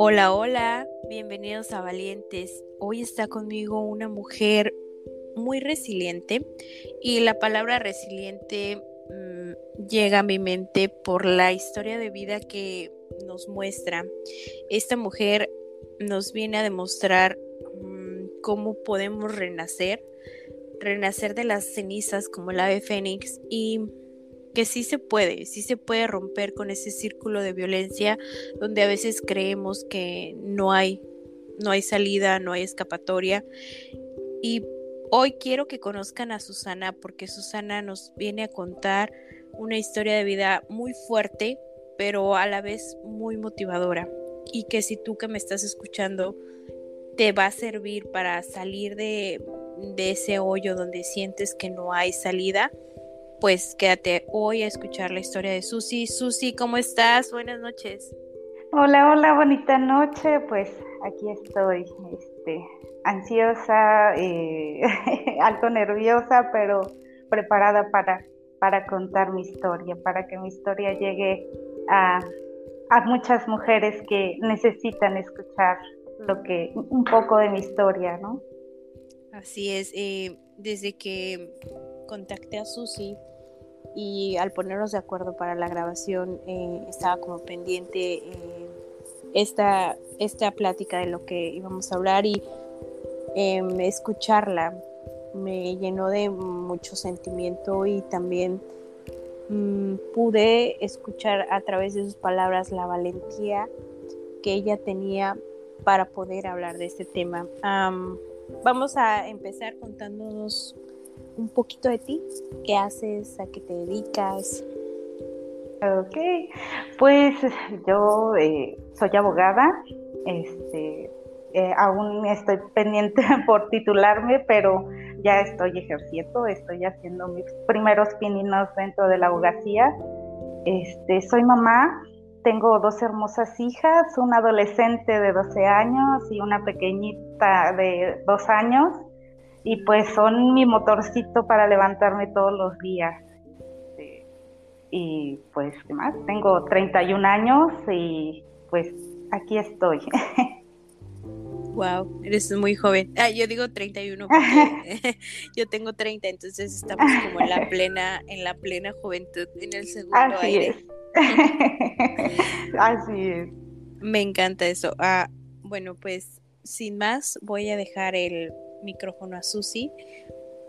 Hola, hola, bienvenidos a Valientes. Hoy está conmigo una mujer muy resiliente y la palabra resiliente mm, llega a mi mente por la historia de vida que nos muestra. Esta mujer nos viene a demostrar mm, cómo podemos renacer, renacer de las cenizas como el ave fénix y que sí se puede, sí se puede romper con ese círculo de violencia donde a veces creemos que no hay, no hay salida, no hay escapatoria. Y hoy quiero que conozcan a Susana porque Susana nos viene a contar una historia de vida muy fuerte, pero a la vez muy motivadora. Y que si tú que me estás escuchando te va a servir para salir de, de ese hoyo donde sientes que no hay salida, pues quédate hoy a escuchar la historia de Susi. Susi, ¿cómo estás? Buenas noches. Hola, hola, bonita noche. Pues aquí estoy, este, ansiosa, eh, algo nerviosa, pero preparada para, para contar mi historia, para que mi historia llegue a, a muchas mujeres que necesitan escuchar lo que un poco de mi historia, ¿no? Así es. Eh, desde que contacté a Susi y al ponernos de acuerdo para la grabación eh, estaba como pendiente eh, esta, esta plática de lo que íbamos a hablar y em, escucharla me llenó de mucho sentimiento y también mm, pude escuchar a través de sus palabras la valentía que ella tenía para poder hablar de este tema. vamos a empezar contándonos un poquito de ti, qué haces, a qué te dedicas. Ok, pues yo eh, soy abogada, este, eh, aún estoy pendiente por titularme, pero ya estoy ejerciendo, estoy haciendo mis primeros pininos dentro de la abogacía. Este, soy mamá, tengo dos hermosas hijas, una adolescente de 12 años y una pequeñita de 2 años y pues son mi motorcito para levantarme todos los días. Este, y pues, ¿qué más? Tengo 31 años y pues aquí estoy. Wow, eres muy joven. Ah, yo digo 31 porque yo tengo 30, entonces estamos como en la plena, en la plena juventud, en el segundo Así aire. Es. Así es. Me encanta eso. Ah, bueno, pues sin más, voy a dejar el micrófono a Susi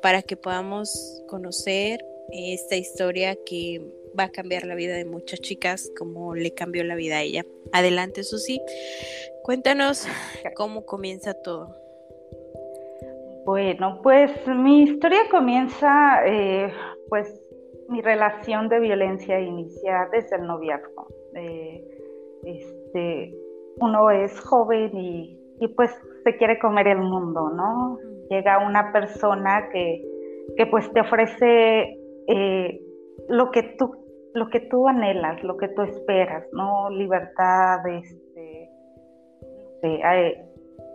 para que podamos conocer esta historia que va a cambiar la vida de muchas chicas como le cambió la vida a ella. Adelante Susi, cuéntanos cómo comienza todo. Bueno, pues mi historia comienza, eh, pues mi relación de violencia inicia desde el noviazgo. Eh, este, uno es joven y, y pues se quiere comer el mundo, ¿no? Llega una persona que, que pues te ofrece eh, lo que tú lo que tú anhelas, lo que tú esperas, ¿no? Libertad, este, eh,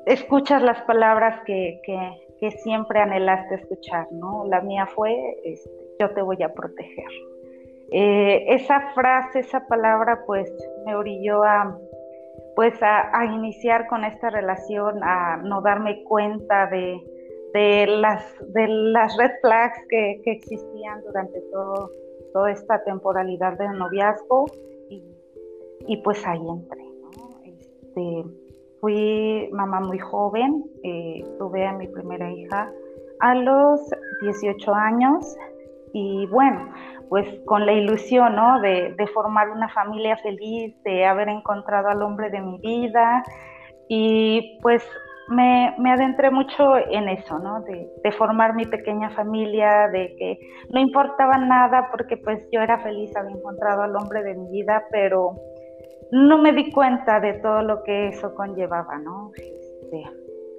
escuchas las palabras que, que, que, siempre anhelaste escuchar, ¿no? La mía fue, este, yo te voy a proteger. Eh, esa frase, esa palabra, pues me orilló a, pues a, iniciar con esta relación, a no darme cuenta de, las, de las red flags que, existían durante todo, toda esta temporalidad del noviazgo y, pues ahí entré. Este, fui mamá muy joven, eh, tuve a mi primera hija a los 18 años y bueno, pues con la ilusión, ¿no? De, formar una familia feliz, de haber encontrado al hombre de mi vida y pues me, adentré mucho en eso, ¿no? De, formar mi pequeña familia, de que no importaba nada porque pues yo era feliz, había encontrado al hombre de mi vida, pero no me di cuenta de todo lo que eso conllevaba, ¿no? Este,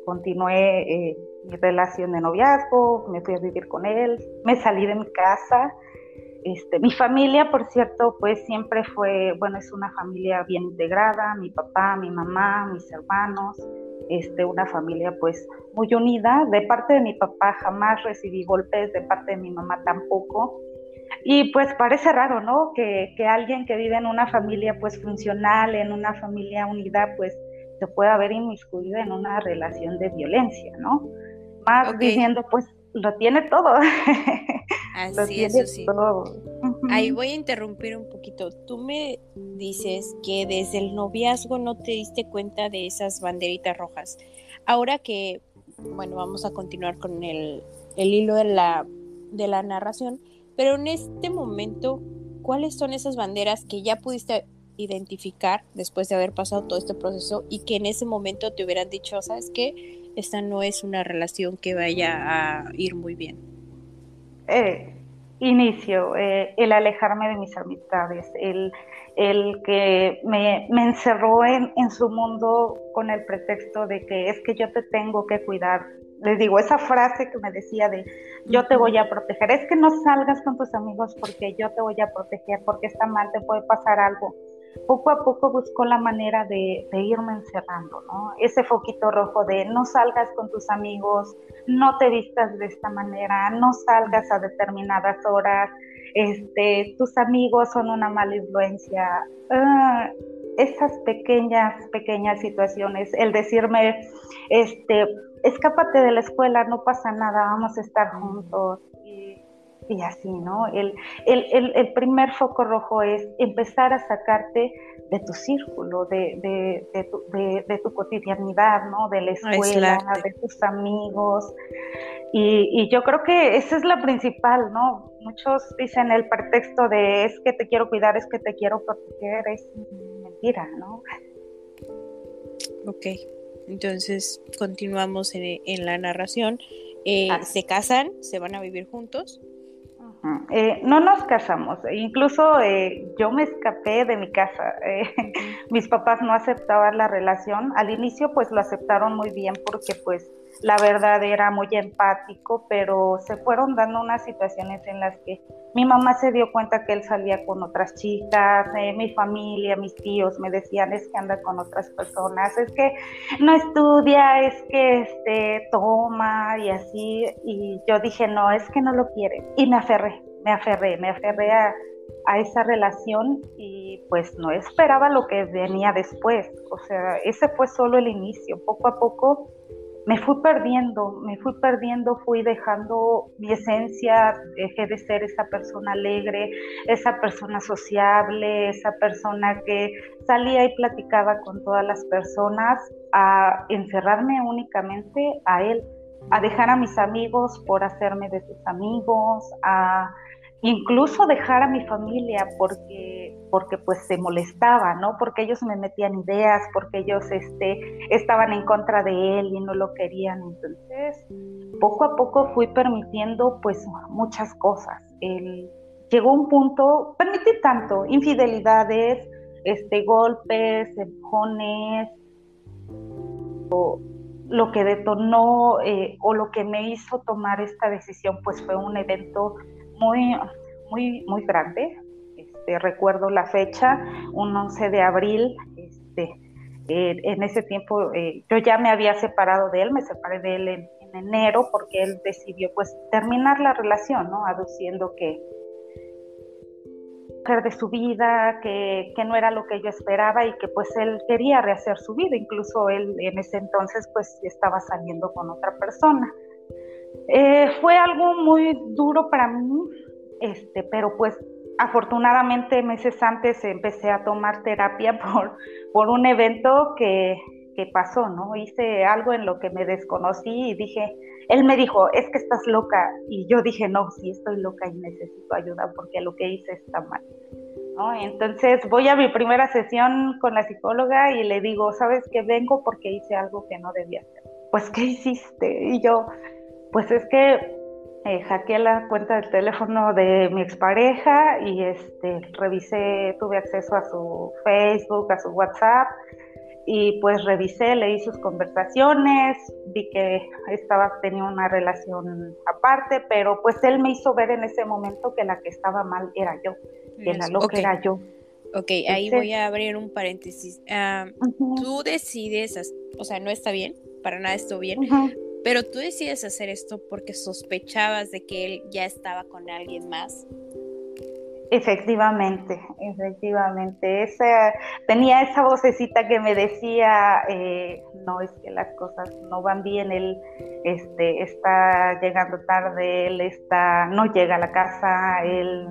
continué eh, mi relación de noviazgo, me fui a vivir con él, me salí de mi casa este, mi familia, por cierto, pues siempre fue, bueno, es una familia bien integrada, mi papá, mi mamá, mis hermanos, este, una familia pues muy unida. De parte de mi papá jamás recibí golpes, de parte de mi mamá tampoco. Y pues parece raro, ¿no? Que, que alguien que vive en una familia pues funcional, en una familia unida, pues se puede haber inmiscuido en una relación de violencia, ¿no? Más diciendo, pues lo tiene todo. Así es, sí. Todo. Ahí voy a interrumpir un poquito. Tú me dices que desde el noviazgo no te diste cuenta de esas banderitas rojas. Ahora que, bueno, vamos a continuar con el, el hilo de la, de la narración, pero en este momento, ¿cuáles son esas banderas que ya pudiste identificar después de haber pasado todo este proceso y que en ese momento te hubieran dicho, sabes qué, esta no es una relación que vaya a ir muy bien? Eh, inicio, eh, el alejarme de mis amistades, el, el que me, me encerró en, en, su mundo con el pretexto de que es que yo te tengo que cuidar. Les digo, esa frase que me decía de yo te voy a proteger, es que no salgas con tus amigos porque yo te voy a proteger, porque está mal, te puede pasar algo poco a poco buscó la manera de, irme encerrando, ¿no? Ese foquito rojo de no salgas con tus amigos, no te vistas de esta manera, no salgas a determinadas horas, este, tus amigos son una mala influencia. Ah, esas pequeñas, pequeñas situaciones, el decirme, este, escápate de la escuela, no pasa nada, vamos a estar juntos y así, ¿no? El, el, el, primer foco rojo es empezar a sacarte de tu círculo, de, de, de, tu, de tu, cotidianidad, ¿no? De la escuela, de tus amigos. Y, y, yo creo que esa es la principal, ¿no? Muchos dicen el pretexto de es que te quiero cuidar, es que te quiero proteger, es mentira, ¿no? Ok, entonces continuamos en, en la narración. Eh, ¿Se casan? ¿Se van a vivir juntos? Eh, no nos casamos, incluso eh, yo me escapé de mi casa. Eh, mis papás no aceptaban la relación. Al inicio pues lo aceptaron muy bien porque pues la verdad era muy empático, pero se fueron dando unas situaciones en las que mi mamá se dio cuenta que él salía con otras chicas, eh, mi familia, mis tíos me decían es que anda con otras personas, es que no estudia, es que este toma y así, y yo dije no, es que no lo quiere, y me aferré, me aferré, me aferré a, a esa relación y pues no esperaba lo que venía después, o sea, ese fue solo el inicio, poco a poco me fui perdiendo, me fui perdiendo, fui dejando mi esencia, dejé de ser esa persona alegre, esa persona sociable, esa persona que salía y platicaba con todas las personas, a encerrarme únicamente a él, a dejar a mis amigos por hacerme de sus amigos, a incluso dejar a mi familia porque, porque pues se molestaba, ¿no? Porque ellos me metían ideas, porque ellos este, estaban en contra de él y no lo querían. Entonces, poco a poco fui permitiendo pues muchas cosas. llegó un punto, permití tanto, infidelidades, este, golpes, empujones, lo que detonó eh, o lo que me hizo tomar esta decisión pues fue un evento muy, muy, muy grande. Este, recuerdo la fecha, un 11 de abril, este, en ese tiempo eh, yo ya me había separado de él, me separé de él en, enero porque él decidió pues terminar la relación, ¿no? Aduciendo que de su vida, que, que, no era lo que yo esperaba y que pues él quería rehacer su vida, incluso él en ese entonces pues estaba saliendo con otra persona. Eh, fue algo muy duro para mí, este, pero pues afortunadamente meses antes empecé a tomar terapia por, por un evento que, que pasó, ¿no? Hice algo en lo que me desconocí y dije, él me dijo, es que estás loca. Y yo dije, no, sí estoy loca y necesito ayuda porque lo que hice está mal. ¿No? Entonces voy a mi primera sesión con la psicóloga y le digo, ¿sabes qué? Vengo porque hice algo que no debía hacer. Pues, ¿qué hiciste? Y yo, pues es que eh, hackeé la cuenta del teléfono de mi expareja y este, revisé, tuve acceso a su Facebook, a su WhatsApp y pues revisé, leí sus conversaciones, vi que estaba tenía una relación aparte, pero pues él me hizo ver en ese momento que la que estaba mal era yo, que la loca era yo. Ok, ahí voy a abrir un paréntesis. Ah, tú decides, o sea, no está bien, para nada estuvo bien, pero tú decides hacer esto porque sospechabas de que él ya estaba con alguien más. Efectivamente, efectivamente. Esa, tenía esa vocecita que me decía, eh, no, es que las cosas no van bien, él este, está llegando tarde, él está, no llega a la casa, él,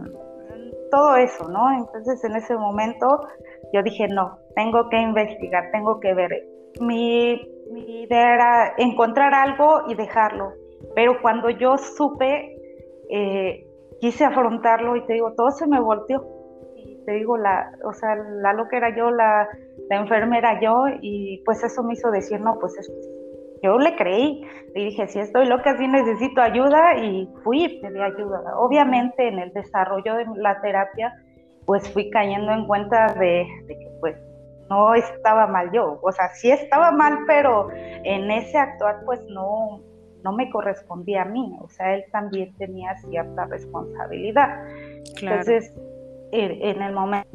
todo eso, ¿no? Entonces en ese momento yo dije, no, tengo que investigar, tengo que ver. Mi, mi idea era encontrar algo y dejarlo, pero cuando yo supe... Eh, quise afrontarlo y te digo, todo se me volteó. Y te digo, la, o sea, la loca era yo, la, la enfermera yo, y pues eso me hizo decir, no, pues yo le creí y dije, si estoy loca, sí necesito ayuda y fui y pedí ayuda. Obviamente en el desarrollo de la terapia, pues fui cayendo en cuenta de, de que pues no estaba mal yo, o sea, sí estaba mal, pero en ese actuar pues no, no me correspondía a mí, o sea, él también tenía cierta responsabilidad. Entonces, en el momento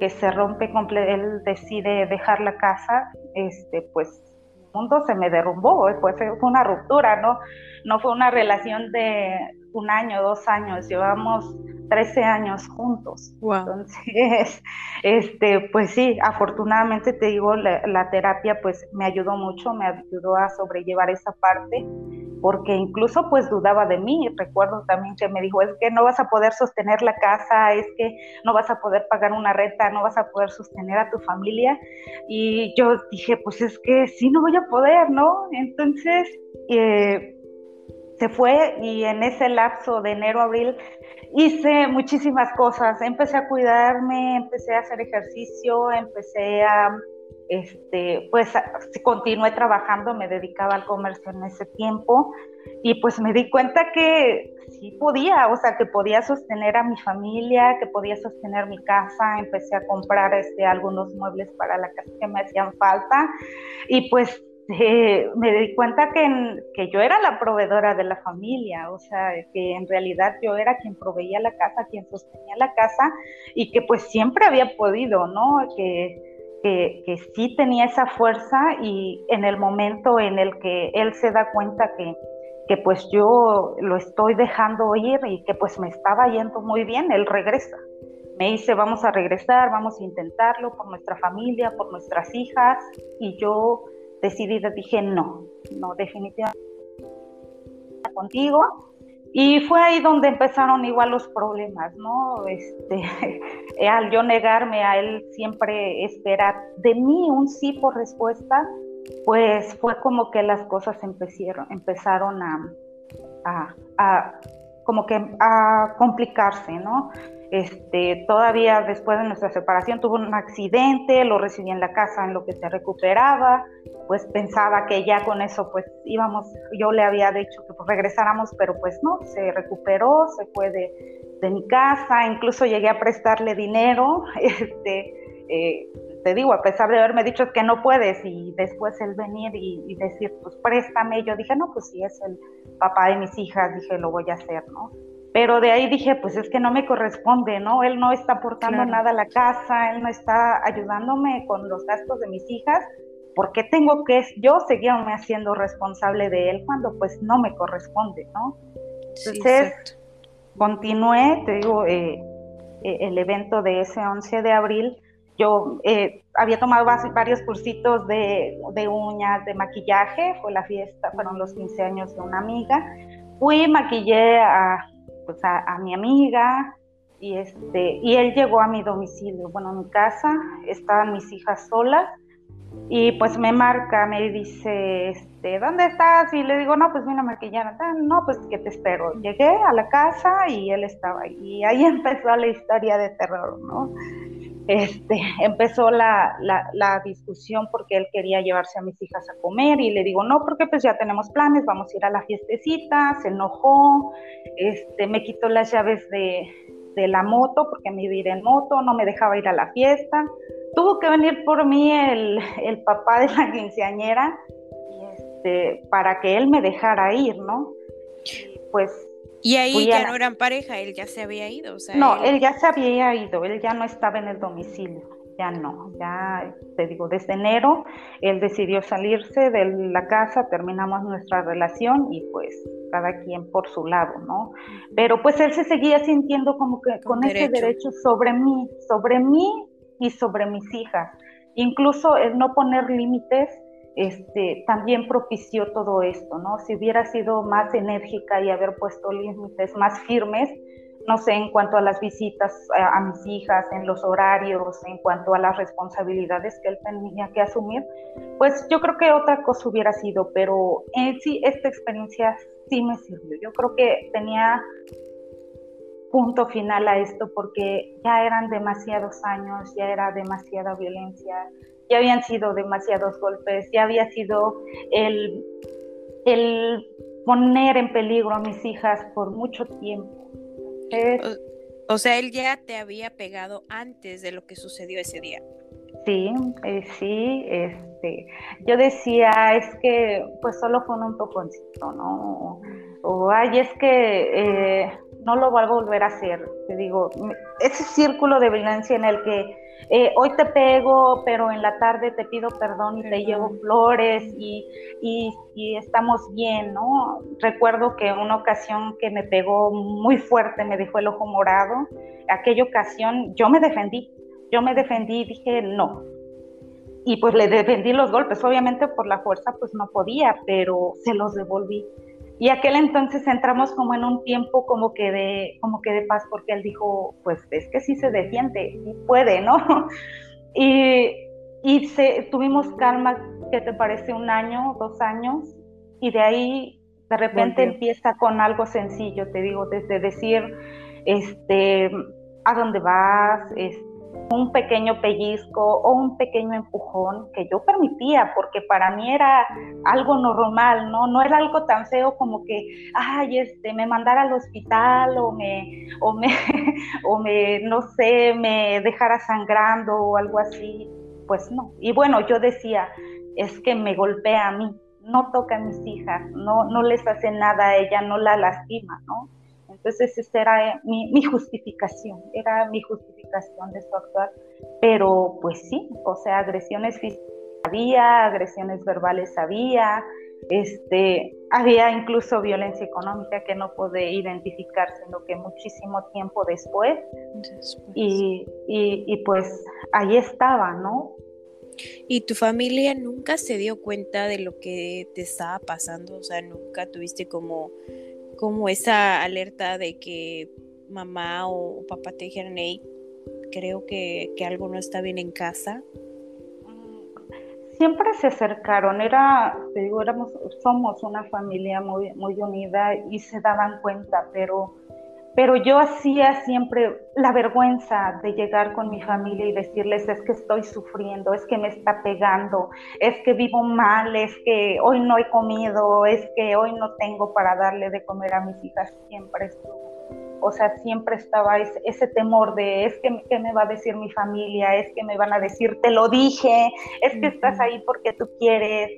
que se rompe, él decide dejar la casa, este, pues el mundo se me derrumbó, pues fue una ruptura, ¿no? No fue una relación de un año, dos años, llevamos 13 años juntos. Entonces, este, pues sí, afortunadamente te digo, la, terapia pues me ayudó mucho, me ayudó a sobrellevar esa parte, porque incluso pues dudaba de mí. Recuerdo también que me dijo, es que no vas a poder sostener la casa, es que no vas a poder pagar una renta, no vas a poder sostener a tu familia. Y yo dije, pues es que sí, no voy a poder, ¿no? Entonces, eh, se fue y en ese lapso de enero a abril hice muchísimas cosas. Empecé a cuidarme, empecé a hacer ejercicio, empecé a, este, pues continué trabajando, me dedicaba al comercio en ese tiempo y pues me di cuenta que sí podía, o sea, que podía sostener a mi familia, que podía sostener mi casa, empecé a comprar este, algunos muebles para la casa que me hacían falta y pues este, me di cuenta que, que, yo era la proveedora de la familia, o sea, que en realidad yo era quien proveía la casa, quien sostenía la casa y que pues siempre había podido, ¿no? Que, que, que sí tenía esa fuerza y en el momento en el que él se da cuenta que, que pues yo lo estoy dejando ir y que pues me estaba yendo muy bien, él regresa. Me dice, vamos a regresar, vamos a intentarlo por nuestra familia, por nuestras hijas y yo decidida dije no, no, definitivamente contigo. Y fue ahí donde empezaron igual los problemas, ¿no? Este, al yo negarme a él siempre esperar de mí un sí por respuesta, pues fue como que las cosas empezaron, empezaron a, a, a como que a complicarse, ¿no? Este, todavía después de nuestra separación tuvo un accidente, lo recibí en la casa en lo que se recuperaba, pues pensaba que ya con eso pues íbamos, yo le había dicho que pues regresáramos, pero pues no, se recuperó, se fue de, de mi casa, incluso llegué a prestarle dinero, este, eh, te digo, a pesar de haberme dicho que no puedes y después él venir y, y, decir, pues préstame, yo dije, no, pues si es el papá de mis hijas, dije, lo voy a hacer, ¿no? Pero de ahí dije, pues es que no me corresponde, ¿no? Él no está aportando nada a la casa, él no está ayudándome con los gastos de mis hijas, ¿por qué tengo que yo seguirme haciendo responsable de él cuando pues no me corresponde, ¿no? Entonces, continué, te digo, eh, eh, el evento de ese 11 de abril, yo eh, había tomado varios cursitos de, de uñas, de maquillaje, fue la fiesta, fueron los 15 años de una amiga, fui, maquillé a pues, a, mi amiga y este y él llegó a mi domicilio, bueno, a mi casa, estaban mis hijas solas y pues me marca, me dice, este, ¿dónde estás? Y le digo, no, pues vine a maquillar, no, pues que te espero. Llegué a la casa y él estaba ahí. Y ahí empezó la historia de terror, ¿no? este, empezó la, la, discusión porque él quería llevarse a mis hijas a comer y le digo, no, porque pues ya tenemos planes, vamos a ir a la fiestecita, se enojó, este, me quitó las llaves de, de la moto porque me iba a ir en moto, no me dejaba ir a la fiesta, tuvo que venir por mí el, el papá de la quinceañera este, para que él me dejara ir, ¿no? pues y ahí ya no eran pareja, él ya se había ido. O sea, no, él... ya se había ido, él ya no estaba en el domicilio. ya no, ya te digo, desde enero él decidió salirse de la casa, terminamos nuestra relación y pues cada quien por su lado, ¿no? Pero pues él se seguía sintiendo como que con, ese derecho sobre mí, sobre mí y sobre mis hijas. Incluso el no poner límites este, también propició todo esto, ¿no? Si hubiera sido más enérgica y haber puesto límites más firmes, no sé, en cuanto a las visitas a, mis hijas, en los horarios, en cuanto a las responsabilidades que él tenía que asumir, pues yo creo que otra cosa hubiera sido, pero en sí esta experiencia sí me sirvió. Yo creo que tenía punto final a esto porque ya eran demasiados años, ya era demasiada violencia, ya habían sido demasiados golpes, ya había sido el, el poner en peligro a mis hijas por mucho tiempo. O, sea, él ya te había pegado antes de lo que sucedió ese día. Sí, eh, sí, este, yo decía, es que pues solo fue un empujoncito, ¿no? O, ay, es que eh, no lo va a volver a hacer. Te digo, ese círculo de violencia en el que eh, hoy te pego, pero en la tarde te pido perdón y te llevo flores y, y, estamos bien, ¿no? Recuerdo que una ocasión que me pegó muy fuerte, me dejó el ojo morado, aquella ocasión yo me defendí, yo me defendí y dije no. Y pues le defendí los golpes, obviamente por la fuerza pues no podía, pero se los devolví. Y aquel entonces entramos como en un tiempo como que de, como que de paz, porque él dijo, pues es que sí se defiende, y puede, ¿no? Y, y se, tuvimos calma, ¿qué te parece? Un año, dos años, y de ahí de repente empieza con algo sencillo, te digo, desde decir, este, a dónde vas, este, un pequeño pellizco o un pequeño empujón que yo permitía, porque para mí era algo normal, ¿no? No era algo tan feo como que, ay, este, me mandara al hospital o me, o me, o me, no sé, me dejara sangrando o algo así. Pues no. Y bueno, yo decía, es que me golpea a mí, no toca a mis hijas, no, no les hace nada a ella, no la lastima, ¿no? Entonces esa era mi, mi justificación, era mi justificación de su actuar. Pero pues sí, o sea, agresiones físicas había, agresiones verbales había, este, había incluso violencia económica que no pude identificar, sino que muchísimo tiempo después. Y, y, y, pues ahí estaba, ¿no? ¿Y tu familia nunca se dio cuenta de lo que te estaba pasando? O sea, nunca tuviste como como esa alerta de que mamá o, papá te dijeran, hey, creo que, algo no está bien en casa? Siempre se acercaron, era, te digo, éramos, somos una familia muy, muy unida y se daban cuenta, pero pero yo hacía siempre la vergüenza de llegar con mi familia y decirles es que estoy sufriendo, es que me está pegando, es que vivo mal, es que hoy no he comido, es que hoy no tengo para darle de comer a mis hijas, siempre estuvo. O sea, siempre estaba ese, temor de es que ¿qué me va a decir mi familia, es que me van a decir te lo dije, es que estás ahí porque tú quieres,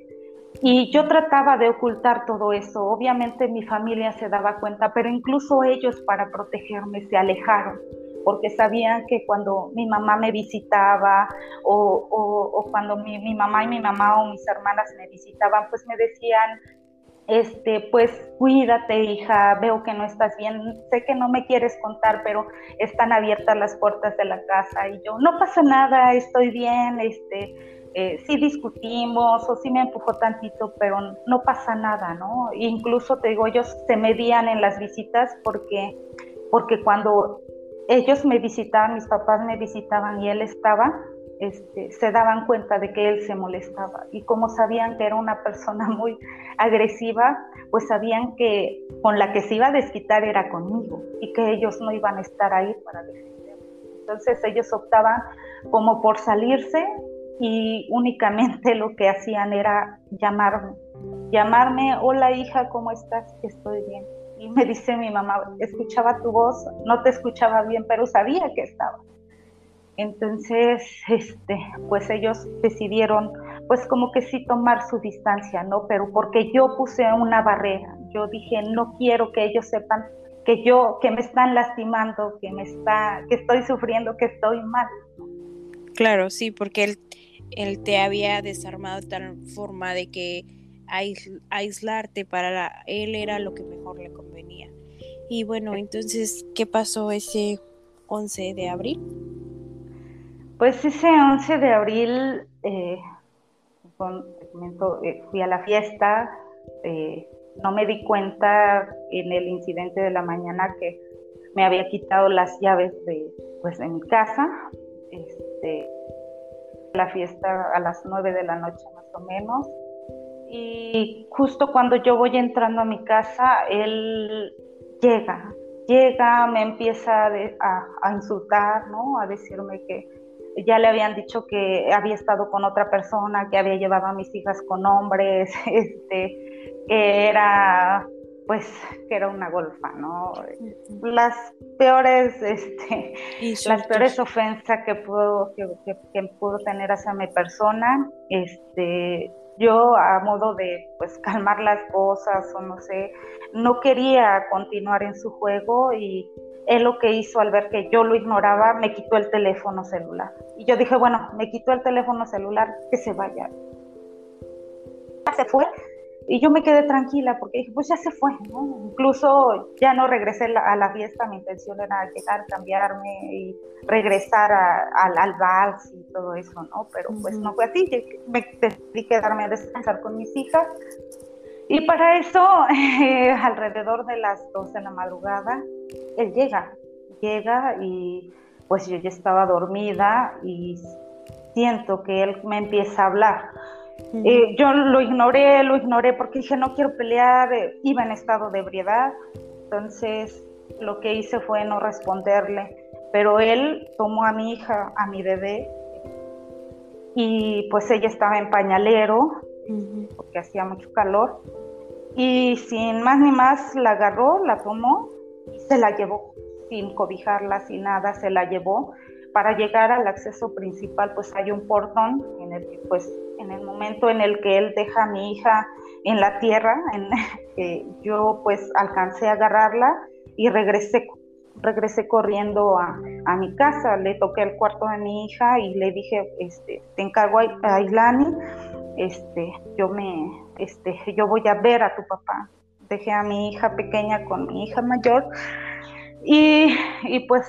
y yo trataba de ocultar todo eso. Obviamente mi familia se daba cuenta, pero incluso ellos para protegerme se alejaron, porque sabían que cuando mi mamá me visitaba o, o, cuando mi, mi, mamá y mi mamá o mis hermanas me visitaban, pues me decían, este, pues cuídate hija, veo que no estás bien, sé que no me quieres contar, pero están abiertas las puertas de la casa y yo, no pasa nada, estoy bien, este, eh, sí discutimos o sí me empujó tantito, pero no pasa nada, ¿no? Incluso te digo, ellos se medían en las visitas porque, porque cuando ellos me visitaban, mis papás me visitaban y él estaba, este, se daban cuenta de que él se molestaba. Y como sabían que era una persona muy agresiva, pues sabían que con la que se iba a desquitar era conmigo y que ellos no iban a estar ahí para defenderme. Entonces ellos optaban como por salirse y únicamente lo que hacían era llamarme, llamarme, hola hija, ¿cómo estás? Estoy bien. Y me dice mi mamá, escuchaba tu voz, no te escuchaba bien, pero sabía que estaba. Entonces, este, pues ellos decidieron, pues como que sí tomar su distancia, ¿no? Pero porque yo puse una barrera, yo dije, no quiero que ellos sepan que yo, que me están lastimando, que me está, que estoy sufriendo, que estoy mal. Claro, sí, porque él, él te había desarmado de tal forma de que aislarte para él era lo que mejor le convenía. Y bueno, entonces, ¿qué pasó ese 11 de abril? Pues ese 11 de abril, eh, eh, fui a la fiesta, eh, no me di cuenta en el incidente de la mañana que me había quitado las llaves de, pues, de mi casa. Este, la fiesta a las 9 de la noche más o menos. Y justo cuando yo voy entrando a mi casa, él llega, llega, me empieza a, a insultar, ¿no? A decirme que ya le habían dicho que había estado con otra persona, que había llevado a mis hijas con hombres, este, que era pues que era una golfa, ¿no? Las peores, este, las peores ofensas que pudo, que, que, pudo tener hacia mi persona, este, yo a modo de pues calmar las cosas o no sé, no quería continuar en su juego y él lo que hizo al ver que yo lo ignoraba, me quitó el teléfono celular. Y yo dije, bueno, me quitó el teléfono celular, que se vaya. Se fue y yo me quedé tranquila porque dije, pues ya se fue, ¿no? Incluso ya no regresé a la fiesta, mi intención era llegar, cambiarme y regresar al, al vals y todo eso, ¿no? Pero pues no fue así, me decidí quedarme a descansar con mis hijas. Y para eso, alrededor de las 12 de la madrugada, él llega, llega y pues yo ya estaba dormida y siento que él me empieza a hablar eh, yo lo ignoré, lo ignoré porque dije no quiero pelear, eh, iba en estado de ebriedad, entonces lo que hice fue no responderle, pero él tomó a mi hija, a mi bebé, y pues ella estaba en pañalero, porque hacía mucho calor, y sin más ni más la agarró, la tomó y se la llevó, sin cobijarla, sin nada, se la llevó. Para llegar al acceso principal, pues hay un portón en el que pues en el momento en el que él deja a mi hija en la tierra, en, yo pues alcancé a agarrarla y regresé, regresé corriendo a, mi casa, le toqué el cuarto de mi hija y le dije, este, te encargo a, Islani, este, yo me, este, yo voy a ver a tu papá. Dejé a mi hija pequeña con mi hija mayor y, pues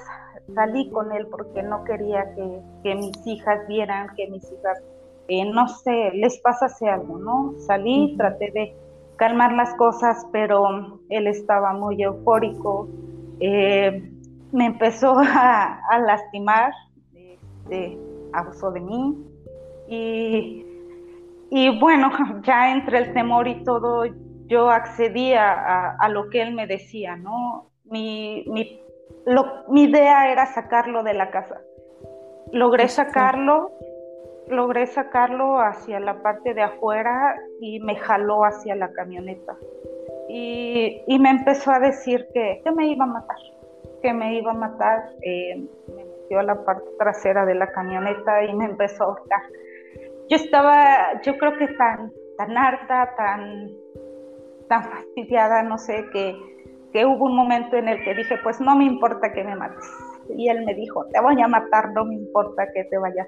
salí con él porque no quería que, que mis hijas vieran, que mis hijas eh, no sé, les pasase algo, ¿no? Salí, traté de calmar las cosas, pero él estaba muy eufórico, eh, me empezó a, lastimar, este, abusó de mí y, y, bueno, ya entre el temor y todo, yo accedía a, lo que él me decía, ¿no? Mi, mi, mi idea era sacarlo de la casa. Logré sacarlo, logré sacarlo hacia la parte de afuera y me jaló hacia la camioneta. Y, me empezó a decir que, me iba a matar, que me iba a matar. Eh, me metió a la parte trasera de la camioneta y me empezó a ahorcar. Yo estaba, yo creo que tan, tan harta, tan, tan fastidiada, no sé, que, que hubo un momento en el que dije, pues no me importa que me mates y él me dijo, te voy a matar, no me importa que te vayas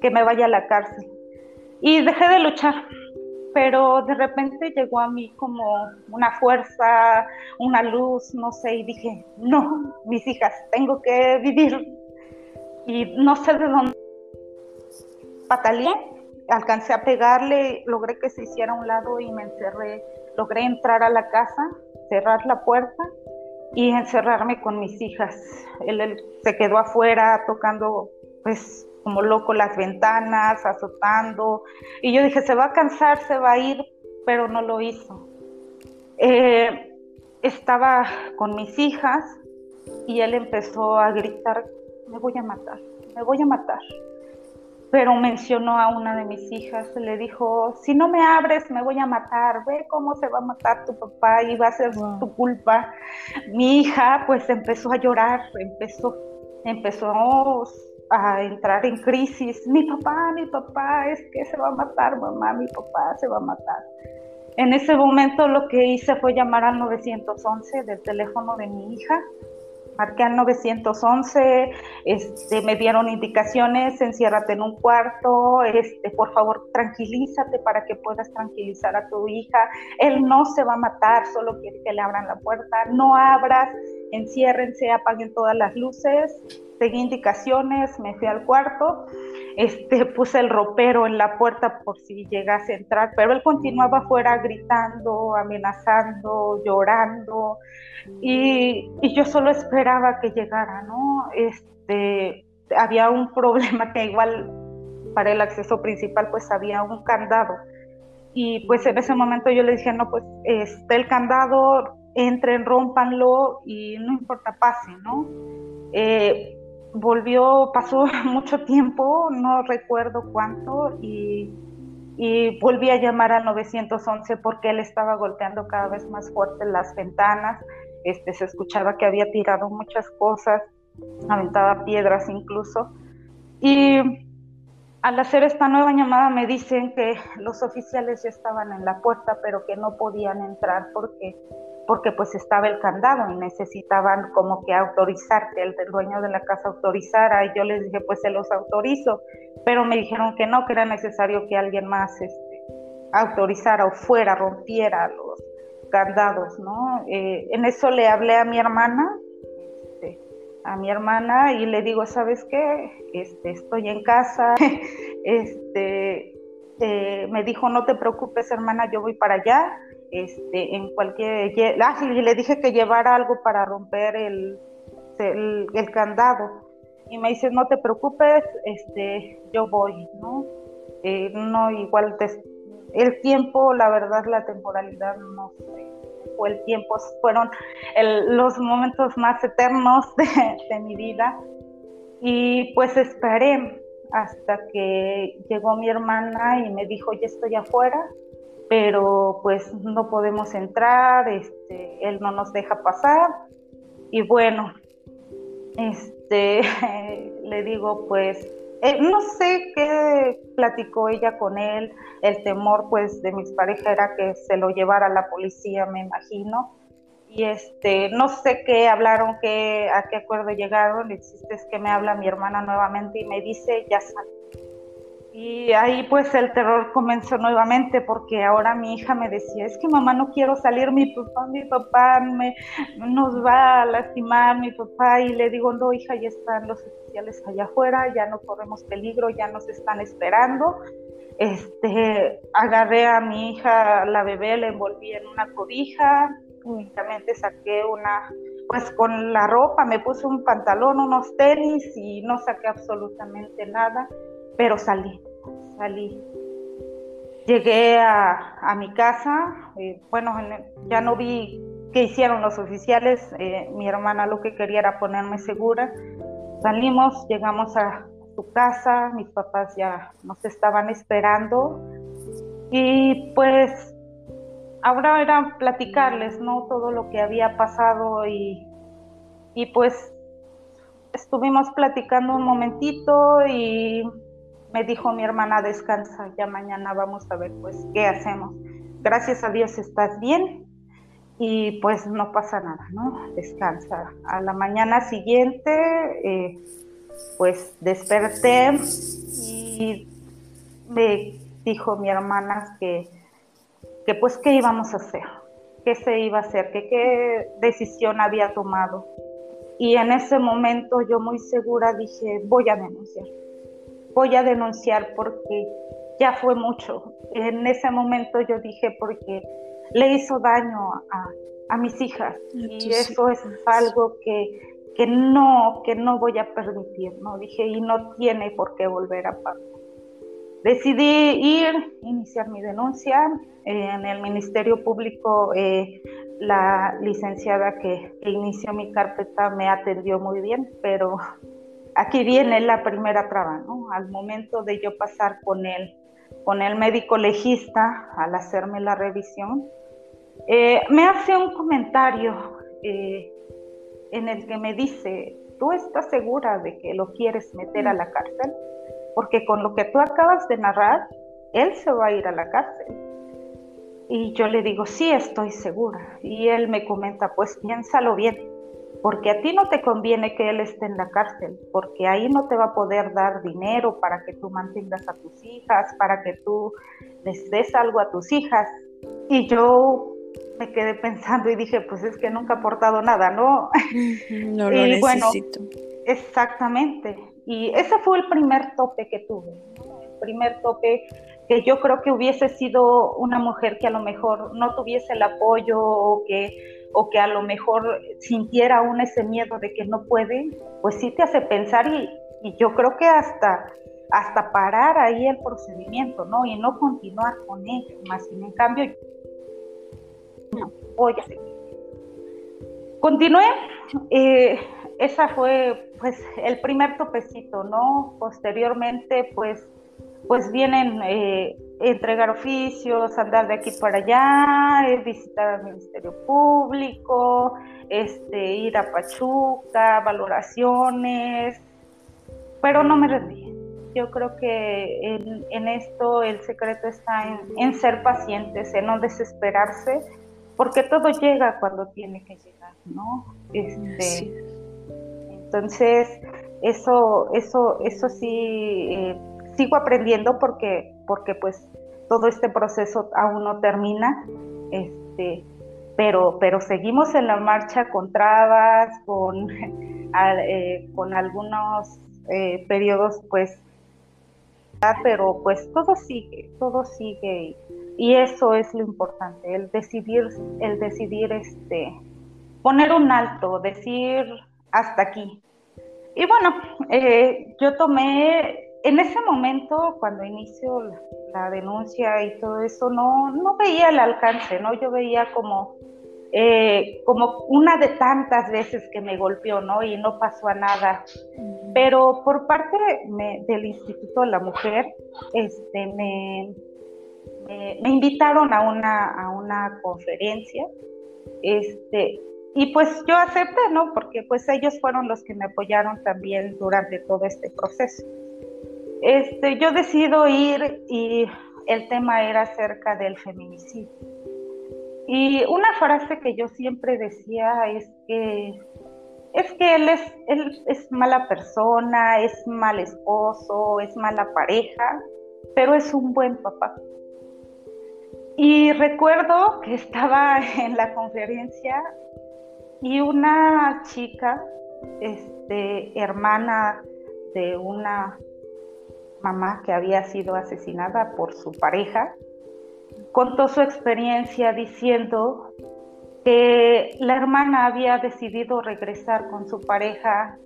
que me vaya a la cárcel. Y dejé de luchar, pero de repente llegó a mí como una fuerza, una luz, no sé, y dije, no, mis hijas, tengo que vivir. Y no sé de dónde pataleé, alcancé a pegarle, logré que se hiciera a un lado y me encerré, logré entrar a la casa, cerrar la puerta y encerrarme con mis hijas. Él, se quedó afuera tocando pues como loco las ventanas, azotando. Y yo dije, se va a cansar, se va a ir, pero no lo hizo. Eh, estaba con mis hijas y él empezó a gritar, me voy a matar, me voy a matar pero mencionó a una de mis hijas, le dijo, si no me abres me voy a matar, ve cómo se va a matar tu papá y va a ser tu culpa. Mi hija pues empezó a llorar, empezó, empezó a entrar en crisis, mi papá, mi papá, es que se va a matar, mamá, mi papá se va a matar. En ese momento lo que hice fue llamar al 911 del teléfono de mi hija marqué al 911, este, me dieron indicaciones, enciérrate en un cuarto, este, por favor tranquilízate para que puedas tranquilizar a tu hija, él no se va a matar, solo quiere que le abran la puerta, no abras, enciérrense, apaguen todas las luces, seguí indicaciones, me fui al cuarto, este, puse el ropero en la puerta por si llegase a entrar, pero él continuaba afuera gritando, amenazando, llorando, y, yo solo esperaba que llegara, ¿no? Este, había un problema que igual para el acceso principal pues había un candado. Y pues en ese momento yo le dije, no, pues está el candado, entren, rompanlo y no importa, pase, ¿no? Eh, volvió, pasó mucho tiempo, no recuerdo cuánto, y, y, volví a llamar al 911 porque él estaba golpeando cada vez más fuerte las ventanas, este, se escuchaba que había tirado muchas cosas, aventaba piedras incluso, y al hacer esta nueva llamada me dicen que los oficiales ya estaban en la puerta, pero que no podían entrar porque porque pues estaba el candado y necesitaban como que autorizar, que el dueño de la casa autorizara y yo les dije pues se los autorizo, pero me dijeron que no, que era necesario que alguien más este, autorizara o fuera, rompiera los candados, ¿no? Eh, en eso le hablé a mi hermana, este, a mi hermana y le digo, ¿sabes qué? Este, estoy en casa, este, eh, me dijo, no te preocupes hermana, yo voy para allá este, en cualquier... Ah, sí, le dije que llevara algo para romper el, el, candado. Y me dice, no te preocupes, este, yo voy, ¿no? Eh, no, igual el tiempo, la verdad, la temporalidad, no sé, fue el tiempo, fueron los momentos más eternos de, de mi vida. Y pues esperé hasta que llegó mi hermana y me dijo, ya estoy afuera, pero pues no podemos entrar, este, él no nos deja pasar. Y bueno, este, le digo pues, eh, no sé qué platicó ella con él, el temor pues de mis parejas era que se lo llevara la policía, me imagino, y este, no sé qué hablaron, qué, a qué acuerdo llegaron, existe es que me habla mi hermana nuevamente y me dice, ya sal y ahí pues el terror comenzó nuevamente porque ahora mi hija me decía, es que mamá no quiero salir, mi papá, mi papá me, nos va a lastimar, mi papá, y le digo, no hija, ya están los oficiales allá afuera, ya no corremos peligro, ya nos están esperando. Este, agarré a mi hija, la bebé, la envolví en una cobija, únicamente saqué una, pues con la ropa, me puse un pantalón, unos tenis y no saqué absolutamente nada pero salí, salí. Llegué a, mi casa, eh, bueno, ya no vi qué hicieron los oficiales, eh, mi hermana lo que quería era ponerme segura. Salimos, llegamos a su casa, mis papás ya nos estaban esperando y pues ahora era platicarles, ¿no? Todo lo que había pasado y, y pues estuvimos platicando un momentito y me dijo mi hermana, descansa, ya mañana vamos a ver pues qué hacemos. Gracias a Dios estás bien y pues no pasa nada, ¿no? Descansa. A la mañana siguiente, eh, pues desperté y me dijo mi hermana que, que pues qué íbamos a hacer, qué se iba a hacer, qué decisión había tomado. Y en ese momento yo muy segura dije, voy a denunciar voy a denunciar porque ya fue mucho. En ese momento yo dije porque le hizo daño a, mis hijas y eso es algo que, que, no, que no voy a permitir, ¿no? Dije, y no tiene por qué volver a pasar. Decidí ir, iniciar mi denuncia. en el Ministerio Público, eh, la licenciada que inició mi carpeta me atendió muy bien, pero aquí viene la primera traba, ¿no? Al momento de yo pasar con él, con el médico legista, al hacerme la revisión, eh, me hace un comentario eh, en el que me dice, ¿tú estás segura de que lo quieres meter a la cárcel? Porque con lo que tú acabas de narrar, él se va a ir a la cárcel. Y yo le digo, sí, estoy segura. Y él me comenta, pues piénsalo bien porque a ti no te conviene que él esté en la cárcel, porque ahí no te va a poder dar dinero para que tú mantengas a tus hijas, para que tú les des algo a tus hijas. Y yo me quedé pensando y dije, pues es que nunca he aportado nada, ¿no? No lo necesito. exactamente. Y ese fue el primer tope que tuve, el primer tope que yo creo que hubiese sido una mujer que a lo mejor no tuviese el apoyo o que, o que a lo mejor sintiera aún ese miedo de que no puede, pues sí te hace pensar y, yo creo que hasta, hasta parar ahí el procedimiento, ¿no? Y no continuar con él, más sin en cambio, no. Continué, eh, esa fue pues el primer topecito, ¿no? Posteriormente pues pues vienen eh, entregar oficios, andar de aquí para allá, eh, visitar al Ministerio Público, este, ir a Pachuca, valoraciones, pero no me rendí. Yo creo que en, esto el secreto está en, en, ser pacientes, en no desesperarse, porque todo llega cuando tiene que llegar, ¿no? Este, entonces, eso, eso, eso sí. Eh, sigo aprendiendo porque, porque pues todo este proceso aún no termina, este, pero, pero seguimos en la marcha con trabas, con, eh, con algunos eh, periodos pues, pero pues todo sigue, todo sigue y, eso es lo importante, el decidir, el decidir este, poner un alto, decir hasta aquí. Y bueno, eh, yo tomé en ese momento, cuando inicio la, denuncia y todo eso, no, no veía el alcance, ¿no? Yo veía como, eh, como una de tantas veces que me golpeó, ¿no? Y no pasó a nada. Pero por parte del Instituto de la Mujer, este, me, me, invitaron a una, a una conferencia, este, y pues yo acepté, ¿no? Porque pues ellos fueron los que me apoyaron también durante todo este proceso. Este, yo decido ir y el tema era acerca del feminicidio. Y una frase que yo siempre decía es que es que él es, él mala persona, es mal esposo, es mala pareja, pero es un buen papá. Y recuerdo que estaba en la conferencia y una chica, este, hermana de una mamá que había sido asesinada por su pareja, contó su experiencia diciendo que la hermana había decidido regresar con su pareja,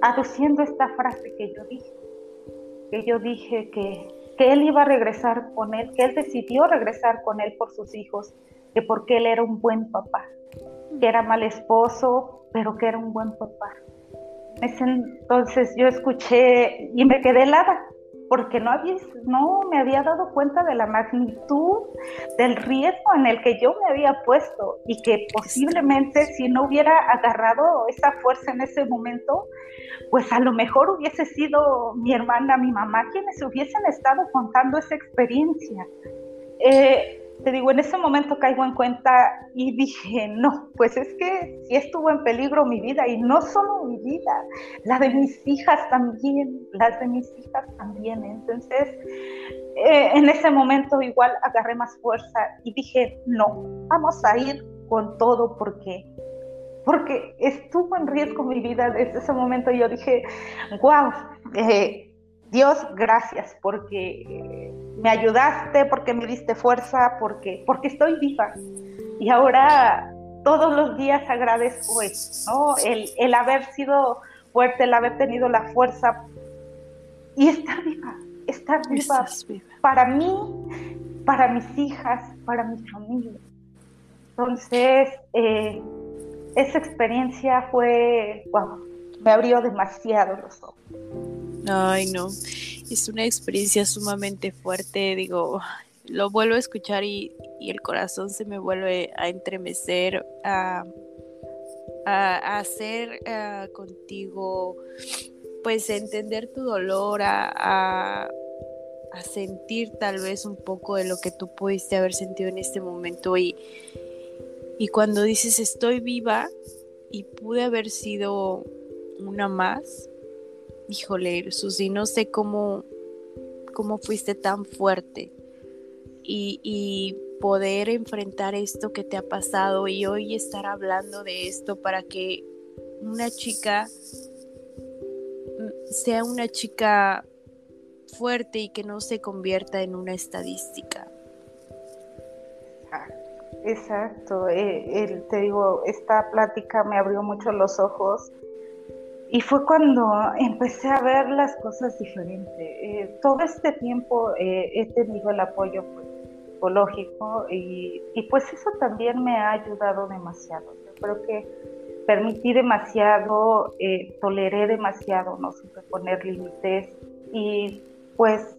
aduciendo esta frase que yo dije, que yo dije que, que él iba a regresar con él, que él decidió regresar con él por sus hijos, que porque él era un buen papá, que era mal esposo, pero que era un buen papá. Entonces yo escuché y me quedé helada, porque no, había, no me había dado cuenta de la magnitud del riesgo en el que yo me había puesto y que posiblemente si no hubiera agarrado esa fuerza en ese momento, pues a lo mejor hubiese sido mi hermana, mi mamá, quienes hubiesen estado contando esa experiencia. Eh, te digo, en ese momento caigo en cuenta y dije, no, pues es que si estuvo en peligro mi vida y no solo mi vida, la de mis hijas también, las de mis hijas también. Entonces, eh, en ese momento igual agarré más fuerza y dije, no, vamos a ir con todo porque porque estuvo en riesgo mi vida desde ese momento yo dije, wow, Dios, gracias porque me ayudaste, porque me diste fuerza, porque, porque estoy viva. Y ahora todos los días agradezco eso, ¿no? El, el haber sido fuerte, el haber tenido la fuerza y estar viva, estar viva, para mí, para mis hijas, para mi familia. Entonces, eh, esa experiencia fue, wow, me abrió demasiado los ojos. Ay, no es una experiencia sumamente fuerte, digo, lo vuelvo a escuchar y, el corazón se me vuelve a entremecer, a, hacer contigo, pues entender tu dolor, a, a, sentir tal vez un poco de lo que tú pudiste haber sentido en este momento y, y cuando dices estoy viva, y pude haber sido una más. Híjole, Susi, no sé cómo, cómo fuiste tan fuerte y, poder enfrentar esto que te ha pasado y hoy estar hablando de esto para que una chica sea una chica fuerte y que no se convierta en una estadística. Exacto, eh, te digo, esta plática me abrió mucho los ojos y fue cuando empecé a ver las cosas diferentes. Eh, todo este tiempo eh, he tenido el apoyo pues, psicológico y, pues eso también me ha ayudado demasiado. Yo creo que permití demasiado, toleré demasiado, no supe poner límites y pues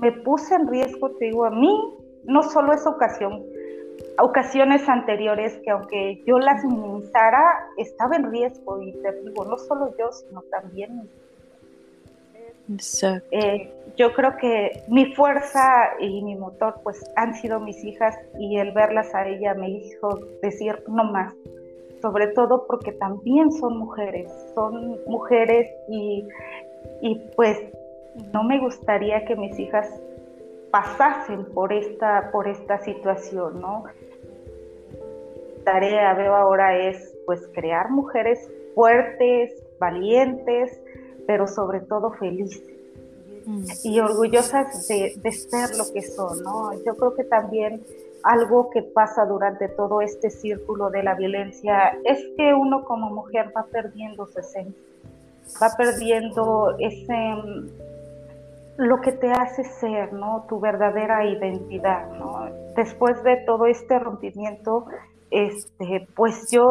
me puse en riesgo, te digo, a mí, no solo esa ocasión, ocasiones anteriores que aunque yo las minimizara, estaba en riesgo. Y te digo, no solo yo, sino también Exacto. Eh, yo creo que mi fuerza y mi motor pues han sido mis hijas. Y el verlas a ella me hizo decir no más, sobre todo porque también son mujeres, son mujeres. Y, y pues no me gustaría que mis hijas pasasen por esta, por esta situación, ¿no? Tarea veo ahora es pues crear mujeres fuertes, valientes, pero sobre todo felices y orgullosas de, de, ser lo que son, ¿no? Yo creo que también algo que pasa durante todo este círculo de la violencia es que uno como mujer va perdiendo su esencia, va perdiendo ese lo que te hace ser, ¿no? Tu verdadera identidad, ¿no? Después de todo este rompimiento, este, pues yo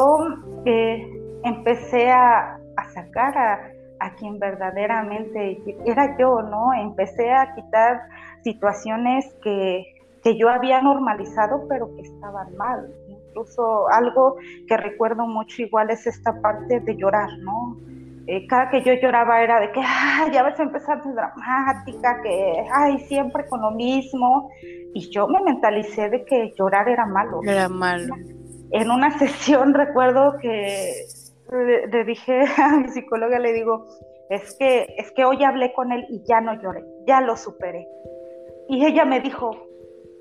eh, empecé a, sacar a, a, quien verdaderamente era yo, ¿no? Empecé a quitar situaciones que, que yo había normalizado, pero que estaban mal. Incluso algo que recuerdo mucho igual es esta parte de llorar, ¿no? Eh, cada que yo lloraba era de que, ay, ya vas a empezar dramática, que, ay, siempre con lo mismo. Y yo me mentalicé de que llorar era malo. Era malo. En una sesión recuerdo que le, dije a mi psicóloga, le digo, es que, es que hoy hablé con él y ya no lloré, ya lo superé. Y ella me dijo,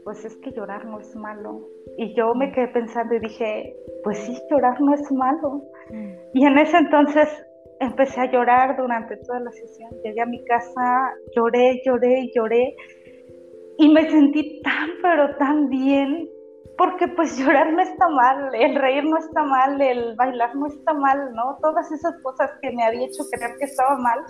pues es que llorar no es malo. Y yo me quedé pensando y dije, pues sí, llorar no es malo. Mm. Y en ese entonces empecé a llorar durante toda la sesión. Llegué a mi casa, lloré, lloré y lloré. Y me sentí tan, pero tan bien, porque pues llorar no está mal, el reír no está mal, el bailar no está mal, ¿no? Todas esas cosas que me había hecho creer que estaba mal,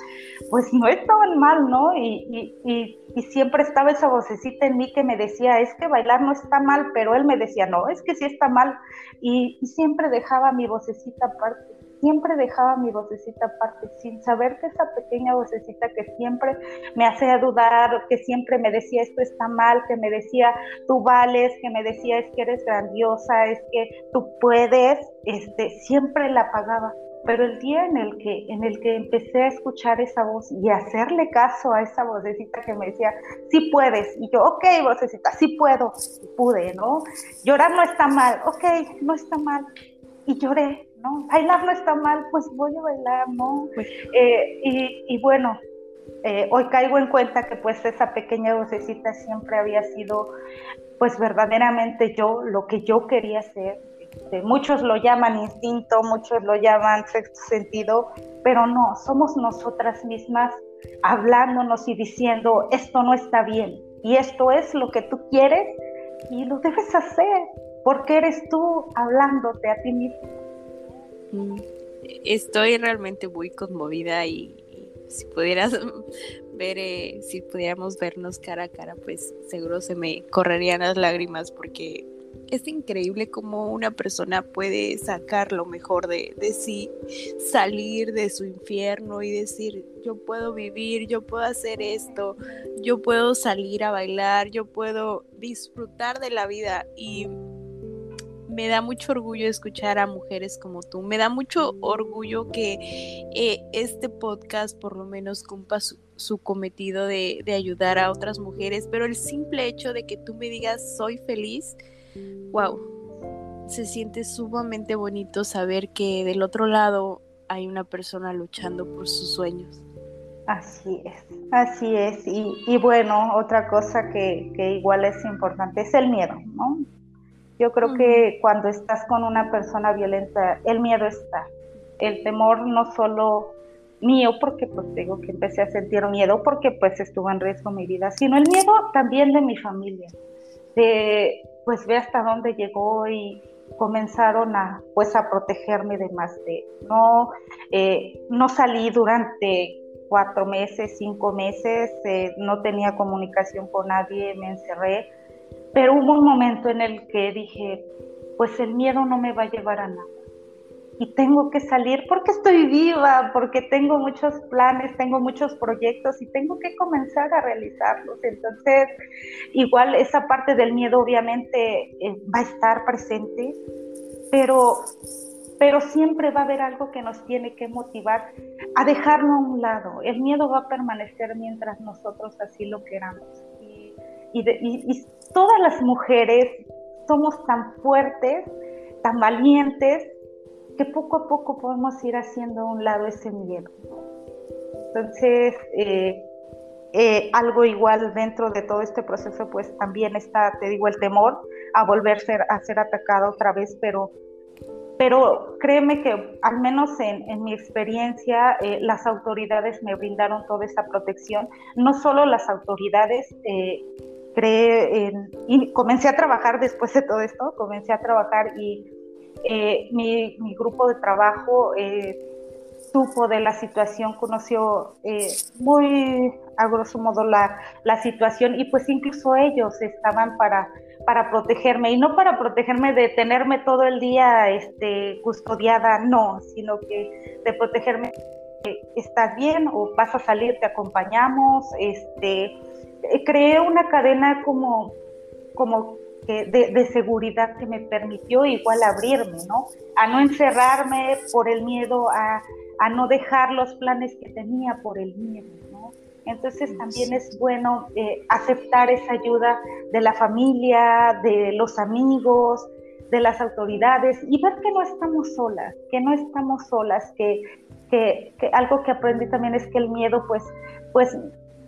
pues no estaban mal, ¿no? Y, y, y, siempre estaba esa vocecita en mí que me decía, es que bailar no está mal, pero él me decía, no, es que sí está mal. Y, siempre dejaba mi vocecita aparte siempre dejaba mi vocecita aparte, sin saber que esa pequeña vocecita que siempre me hacía dudar, que siempre me decía esto está mal, que me decía tú vales, que me decía es que eres grandiosa, es que tú puedes, este, siempre la apagaba. Pero el día en el que en el que empecé a escuchar esa voz y hacerle caso a esa vocecita que me decía, sí puedes, y yo, ok, vocecita, sí puedo, pude, ¿no? Llorar no está mal, ok, no está mal, y lloré, ¿no? Bailar no está mal, pues voy a bailar, ¿no? Pues eh, y, bueno, eh, hoy caigo en cuenta que pues esa pequeña vocecita siempre había sido pues verdaderamente yo, lo que yo quería ser. Este, muchos lo llaman instinto, muchos lo llaman sexto sentido, pero no, somos nosotras mismas hablándonos y diciendo, esto no está bien y esto es lo que tú quieres y lo debes hacer, porque eres tú hablándote a ti mismo. Estoy realmente muy conmovida y, si pudieras ver, eh, si pudiéramos vernos cara a cara, pues seguro se me correrían las lágrimas porque es increíble cómo una persona puede sacar lo mejor de, de, sí, salir de su infierno y decir, yo puedo vivir, yo puedo hacer esto, yo puedo salir a bailar, yo puedo disfrutar de la vida y me da mucho orgullo escuchar a mujeres como tú. Me da mucho orgullo que eh, este podcast por lo menos cumpla su, cometido de, ayudar a otras mujeres, pero el simple hecho de que tú me digas soy feliz, wow, se siente sumamente bonito saber que del otro lado hay una persona luchando por sus sueños. Así es, así es. Y, bueno, otra cosa que, igual es importante es el miedo, ¿no? Yo creo que cuando estás con una persona violenta, el miedo está. El temor no solo mío, porque pues digo que empecé a sentir miedo porque pues estuvo en riesgo mi vida, sino el miedo también de mi familia, de pues ve hasta dónde llegó y comenzaron a pues a protegerme de más de no eh, no salí durante cuatro meses, cinco meses, eh, no tenía comunicación con nadie, me encerré, pero hubo un momento en el que dije, pues el miedo no me va a llevar a nada. Y tengo que salir porque estoy viva, porque tengo muchos planes, tengo muchos proyectos y tengo que comenzar a realizarlos. Entonces, igual esa parte del miedo obviamente eh, va a estar presente, pero pero siempre va a haber algo que nos tiene que motivar a dejarlo a un lado. El miedo va a permanecer mientras nosotros así lo queramos. Y, y, todas las mujeres somos tan fuertes, tan valientes, que poco a poco podemos ir haciendo a un lado ese miedo. Entonces, eh, eh, algo igual dentro de todo este proceso, pues también está, te digo, el temor a volverse a ser atacada otra vez, pero pero créeme que al menos en, mi experiencia eh, las autoridades me brindaron toda esa protección, no solo las autoridades, eh, y comencé a trabajar después de todo esto, comencé a trabajar y eh, mi, grupo de trabajo supo de la situación, conoció muy a grosso modo la, la situación y pues incluso ellos estaban para para protegerme. Y no para protegerme de tenerme todo el día este, custodiada, no, sino que de protegerme estás bien o vas a salir, te acompañamos, este, eh, creé una cadena como, como que de, seguridad que me permitió igual abrirme, ¿no? A no encerrarme por el miedo, a, a no dejar los planes que tenía por el miedo. Entonces también es bueno eh, aceptar esa ayuda de la familia, de los amigos, de las autoridades y ver que no estamos solas, que no estamos solas, que, que, algo que aprendí también es que el miedo pues, pues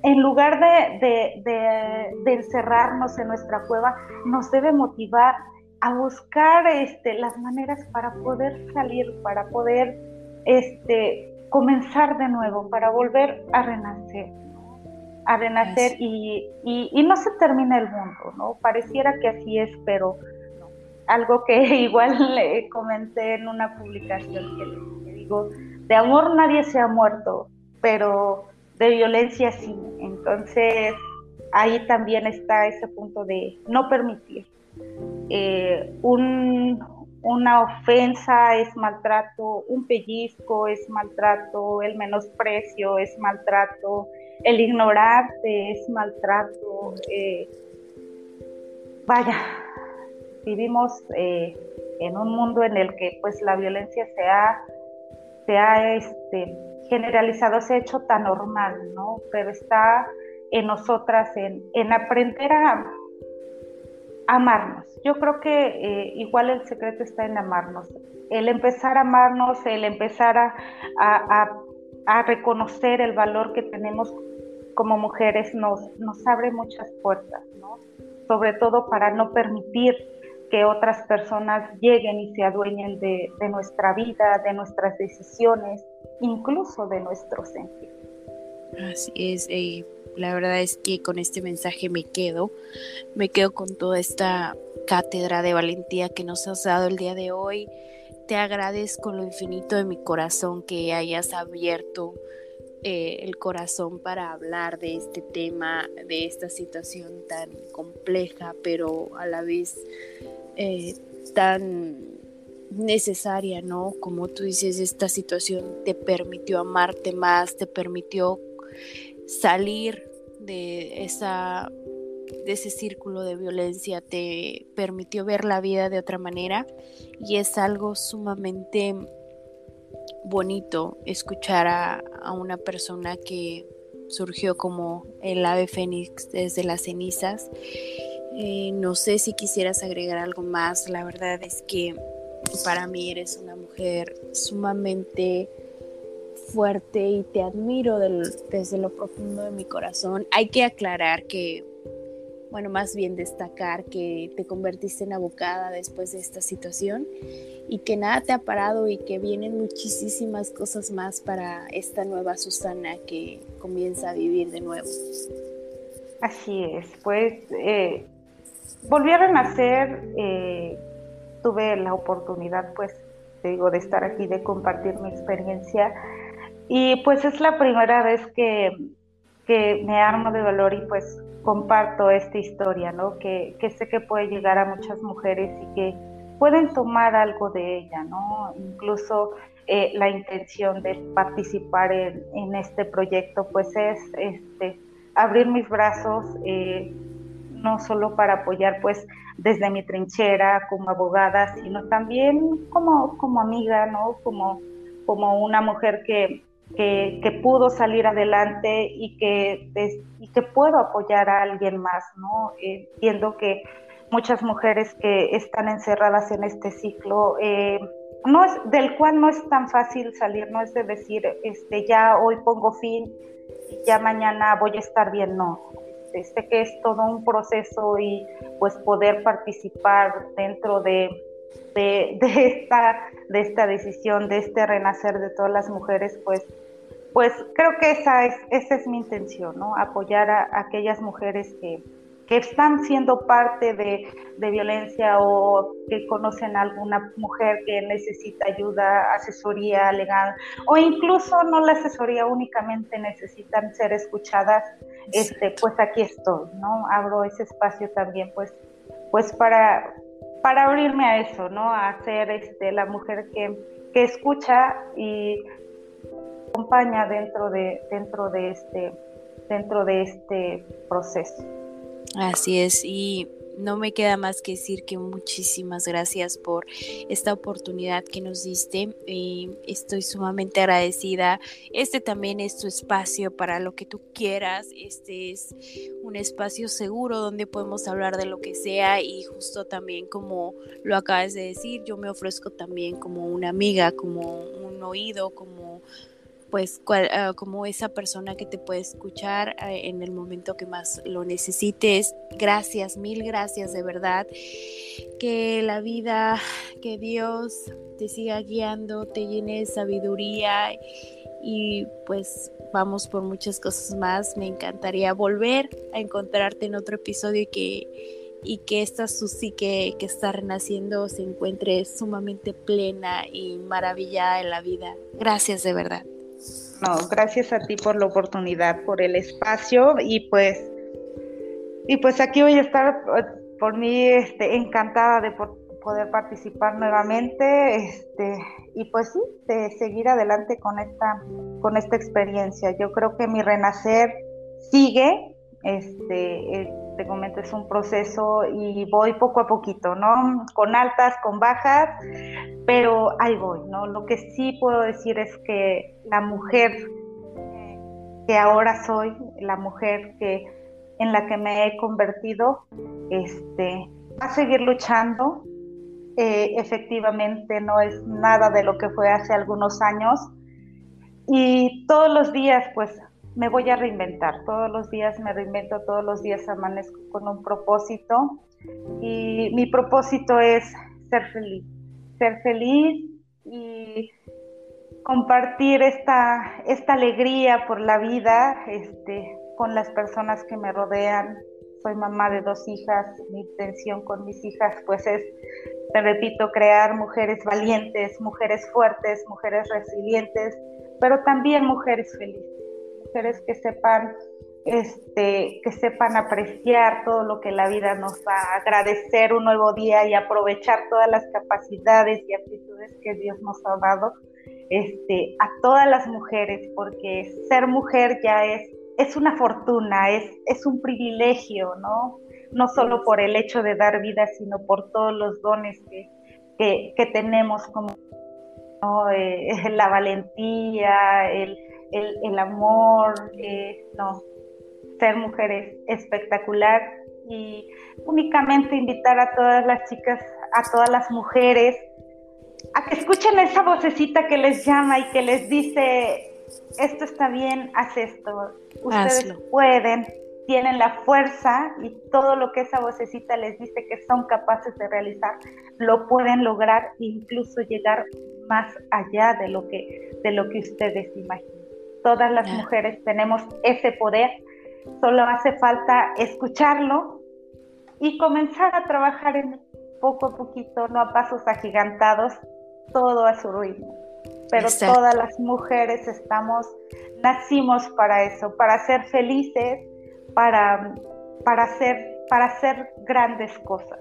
en lugar de, de, encerrarnos en nuestra cueva, nos debe motivar a buscar este, las maneras para poder salir, para poder este, comenzar de nuevo, para volver a renacer a renacer y, y, no se termina el mundo, ¿no? Pareciera que así es, pero algo que igual le comenté en una publicación que, digo, de amor nadie se ha muerto, pero de violencia sí. Entonces ahí también está ese punto de no permitir. Eh, un, una ofensa es maltrato, un pellizco es maltrato, el menosprecio es maltrato, el ignorarte es maltrato. Eh, vaya, vivimos eh, en un mundo en el que pues la violencia se ha, se ha este, generalizado, se ha hecho tan normal, ¿no? Pero está en nosotras, en, en aprender a, amarnos. Yo creo que eh, igual el secreto está en amarnos. El empezar a amarnos, el empezar a, a, a reconocer el valor que tenemos como mujeres nos, nos abre muchas puertas, ¿no? sobre todo para no permitir que otras personas lleguen y se adueñen de, de nuestra vida, de nuestras decisiones, incluso de nuestro sentir. Así es, eh, la verdad es que con este mensaje me quedo, me quedo con toda esta cátedra de valentía que nos has dado el día de hoy. Te agradezco lo infinito de mi corazón que hayas abierto eh, el corazón para hablar de este tema, de esta situación tan compleja, pero a la vez eh, tan necesaria, ¿no? Como tú dices, esta situación te permitió amarte más, te permitió salir de esa de ese círculo de violencia te permitió ver la vida de otra manera y es algo sumamente bonito escuchar a, una persona que surgió como el ave fénix desde las cenizas Eh, no sé si quisieras agregar algo más. La verdad es que para mí eres una mujer sumamente fuerte y te admiro desde lo profundo de mi corazón. Hay que aclarar que, bueno, más bien destacar que te convertiste en abocada después de esta situación y que nada te ha parado y que vienen muchísimas cosas más para esta nueva Susana que comienza a vivir de nuevo. Así es, pues eh, a renacer, eh, tuve la oportunidad, pues, digo, de estar aquí, de compartir mi experiencia. Y pues es la primera vez que, que me armo de valor y pues comparto esta historia, ¿no? Que, sé que puede llegar a muchas mujeres y que pueden tomar algo de ella, ¿no? Incluso eh, la intención de participar en, en, este proyecto, pues es este, abrir mis brazos, eh, no solo para apoyar pues desde mi trinchera como abogada, sino también como, como amiga, ¿no? Como, como una mujer que, que, pudo salir adelante y que, y que puedo apoyar a alguien más, ¿no? Viendo que muchas mujeres que están encerradas en este ciclo, eh, no es, del cual no es tan fácil salir, no es de decir, este, ya hoy pongo fin, ya mañana voy a estar bien, no sé que es todo un proceso y pues poder participar dentro de, de, esta, de esta decisión, de este renacer de todas las mujeres, pues, pues creo que esa es, esa es mi intención, ¿no? Apoyar a aquellas mujeres que, que están siendo parte de, violencia o que conocen a alguna mujer que necesita ayuda, asesoría legal o incluso no la asesoría únicamente necesitan ser escuchadas, este, pues aquí estoy, ¿no? Abro ese espacio también pues, pues para, para abrirme a eso, ¿no? A ser este, la mujer que, que escucha y acompaña dentro de, dentro de este dentro de este proceso. Así es, y no me queda más que decir que muchísimas gracias por esta oportunidad que nos diste. Eh, estoy sumamente agradecida. Este también es tu espacio para lo que tú quieras. Este es un espacio seguro donde podemos hablar de lo que sea y justo también como lo acabas de decir, yo me ofrezco también como una amiga, como un oído, como pues ah, como esa persona que te puede escuchar ah, en el momento que más lo necesites. Gracias, mil gracias de verdad. Que la vida, que Dios te siga guiando, te llene de sabiduría y pues vamos por muchas cosas más. Me encantaría volver a encontrarte en otro episodio y que y que esta Susi que, que está renaciendo se encuentre sumamente plena y maravillada en la vida. Gracias de verdad. No, gracias a ti por la oportunidad, por el espacio y pues y pues aquí voy a estar por mí este, encantada de poder participar nuevamente este, y pues sí, de seguir adelante con esta con esta experiencia. Yo creo que mi renacer sigue, este, eh, te es un proceso y voy poco a poquito, ¿no? Con altas, con bajas, pero ahí voy, ¿no? Lo que sí puedo decir es que la mujer que ahora soy, la mujer que en la que me he convertido, este, va a seguir luchando. Eh, efectivamente, no es nada de lo que fue hace algunos años. Y todos los días, pues, me voy a reinventar. Todos los días me reinvento, todos los días amanezco con un propósito. Y mi propósito es ser feliz ser feliz y compartir esta, esta alegría por la vida este, con las personas que me rodean. Soy mamá de dos hijas, mi intención con mis hijas pues es, te repito, crear mujeres valientes, mujeres fuertes, mujeres resilientes, pero también mujeres felices, mujeres que sepan este, que sepan apreciar todo lo que la vida nos va a agradecer un nuevo día y aprovechar todas las capacidades y aptitudes que Dios nos ha dado este, a todas las mujeres, porque ser mujer ya es, es una fortuna, es, es un privilegio, ¿no? No solo por el hecho de dar vida, sino por todos los dones que, que, tenemos como eh, la valentía, el, el, amor, eh, no, ser mujer es espectacular y únicamente invitar a todas las chicas, a todas las mujeres, a que escuchen esa vocecita que les llama y que les dice, esto está bien, haz esto, ustedes pueden, tienen la fuerza y todo lo que esa vocecita les dice que son capaces de realizar, lo pueden lograr e incluso llegar más allá de lo que, de lo que ustedes imaginan. Todas las mujeres tenemos ese poder, solo hace falta escucharlo y comenzar a trabajar en poco a poquito, no a pasos agigantados, todo a su ritmo. Pero todas las mujeres estamos, nacimos para eso, para ser felices, para, para, hacer, para hacer grandes cosas.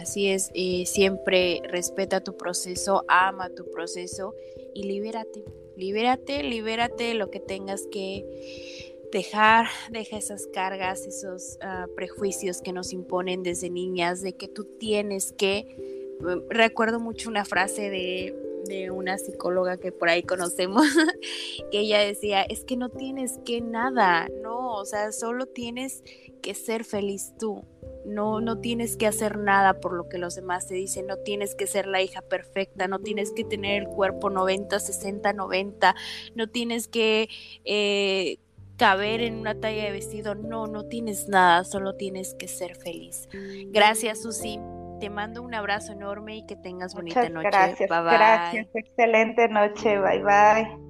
Así es, y siempre respeta tu proceso, ama tu proceso y libérate, libérate, libérate lo que tengas que dejar, deja esas cargas, esos ah, prejuicios que nos imponen desde niñas, de que tú tienes que, mm, recuerdo mucho una frase de, de una psicóloga que por ahí conocemos, que ella decía, es que no tienes que nada, no, o sea, solo tienes que ser feliz tú. No, no tienes que hacer nada por lo que los demás te dicen, no tienes que ser la hija perfecta, no tienes que tener el cuerpo 90, 60, 90, no tienes que eh, caber en una talla de vestido, no, no tienes nada, solo tienes que ser feliz. Gracias, Susi. Te mando un abrazo enorme y que tengas bonita noche. Gracias, gracias, excelente noche, bye bye.